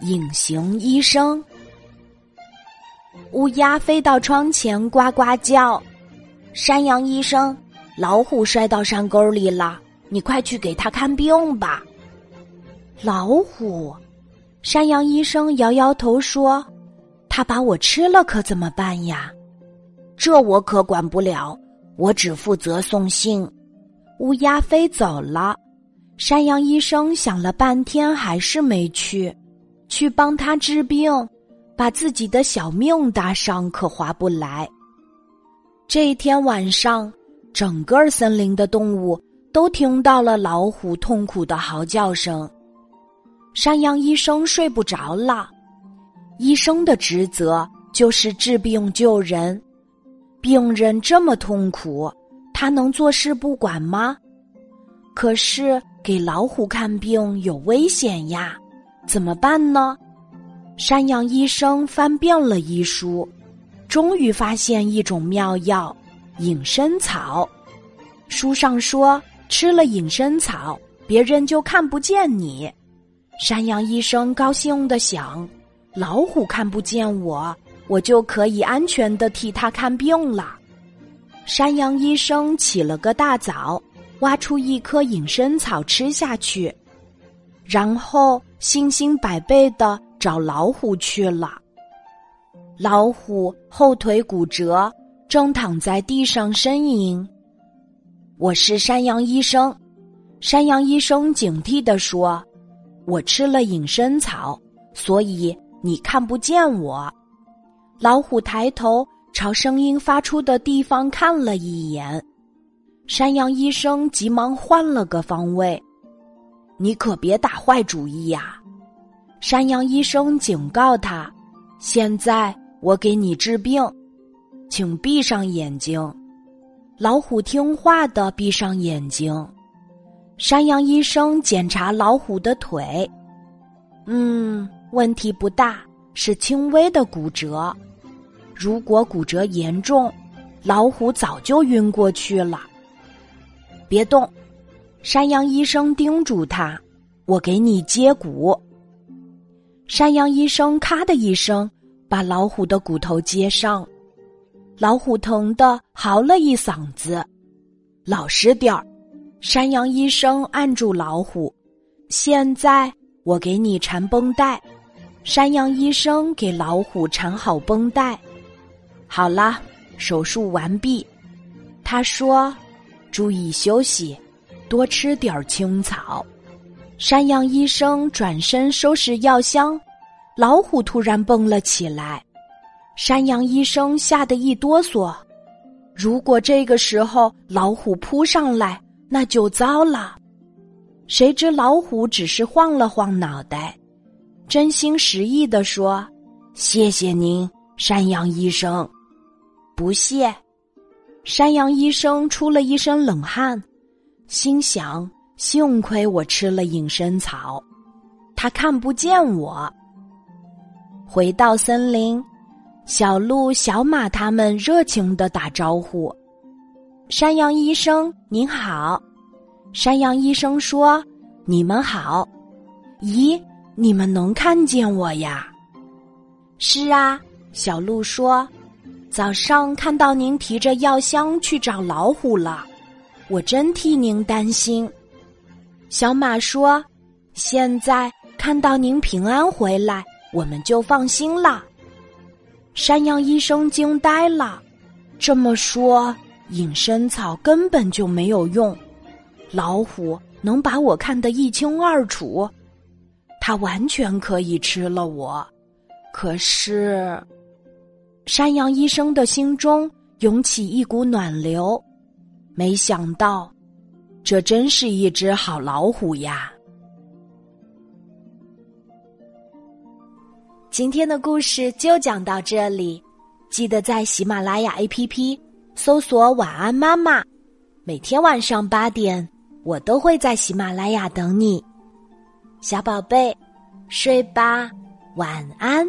隐形医生。乌鸦飞到窗前，呱呱叫。山羊医生，老虎摔到山沟里了，你快去给他看病吧。老虎，山羊医生摇摇头说：“他把我吃了，可怎么办呀？这我可管不了，我只负责送信。”乌鸦飞走了，山羊医生想了半天，还是没去。去帮他治病，把自己的小命搭上可划不来。这一天晚上，整个森林的动物都听到了老虎痛苦的嚎叫声。山羊医生睡不着了。医生的职责就是治病救人，病人这么痛苦，他能坐视不管吗？可是给老虎看病有危险呀。怎么办呢？山羊医生翻遍了医书，终于发现一种妙药——隐身草。书上说，吃了隐身草，别人就看不见你。山羊医生高兴的想：老虎看不见我，我就可以安全的替他看病了。山羊医生起了个大早，挖出一颗隐身草吃下去。然后信心百倍的找老虎去了。老虎后腿骨折，正躺在地上呻吟。我是山羊医生，山羊医生警惕地说：“我吃了隐身草，所以你看不见我。”老虎抬头朝声音发出的地方看了一眼，山羊医生急忙换了个方位。你可别打坏主意呀！山羊医生警告他：“现在我给你治病，请闭上眼睛。”老虎听话的闭上眼睛。山羊医生检查老虎的腿，嗯，问题不大，是轻微的骨折。如果骨折严重，老虎早就晕过去了。别动。山羊医生叮嘱他：“我给你接骨。”山羊医生咔的一声把老虎的骨头接上，老虎疼得嚎了一嗓子。老实点儿，山羊医生按住老虎。现在我给你缠绷带。山羊医生给老虎缠好绷带。好了，手术完毕。他说：“注意休息。”多吃点儿青草。山羊医生转身收拾药箱，老虎突然蹦了起来，山羊医生吓得一哆嗦。如果这个时候老虎扑上来，那就糟了。谁知老虎只是晃了晃脑袋，真心实意的说：“谢谢您，山羊医生。”不谢。山羊医生出了一身冷汗。心想：幸亏我吃了隐身草，他看不见我。回到森林，小鹿、小马他们热情的打招呼：“山羊医生您好。”山羊医生说：“你们好。”咦，你们能看见我呀？是啊，小鹿说：“早上看到您提着药箱去找老虎了。”我真替您担心，小马说：“现在看到您平安回来，我们就放心了。”山羊医生惊呆了，这么说，隐身草根本就没有用，老虎能把我看得一清二楚，它完全可以吃了我。可是，山羊医生的心中涌起一股暖流。没想到，这真是一只好老虎呀！今天的故事就讲到这里，记得在喜马拉雅 APP 搜索“晚安妈妈”，每天晚上八点，我都会在喜马拉雅等你，小宝贝，睡吧，晚安。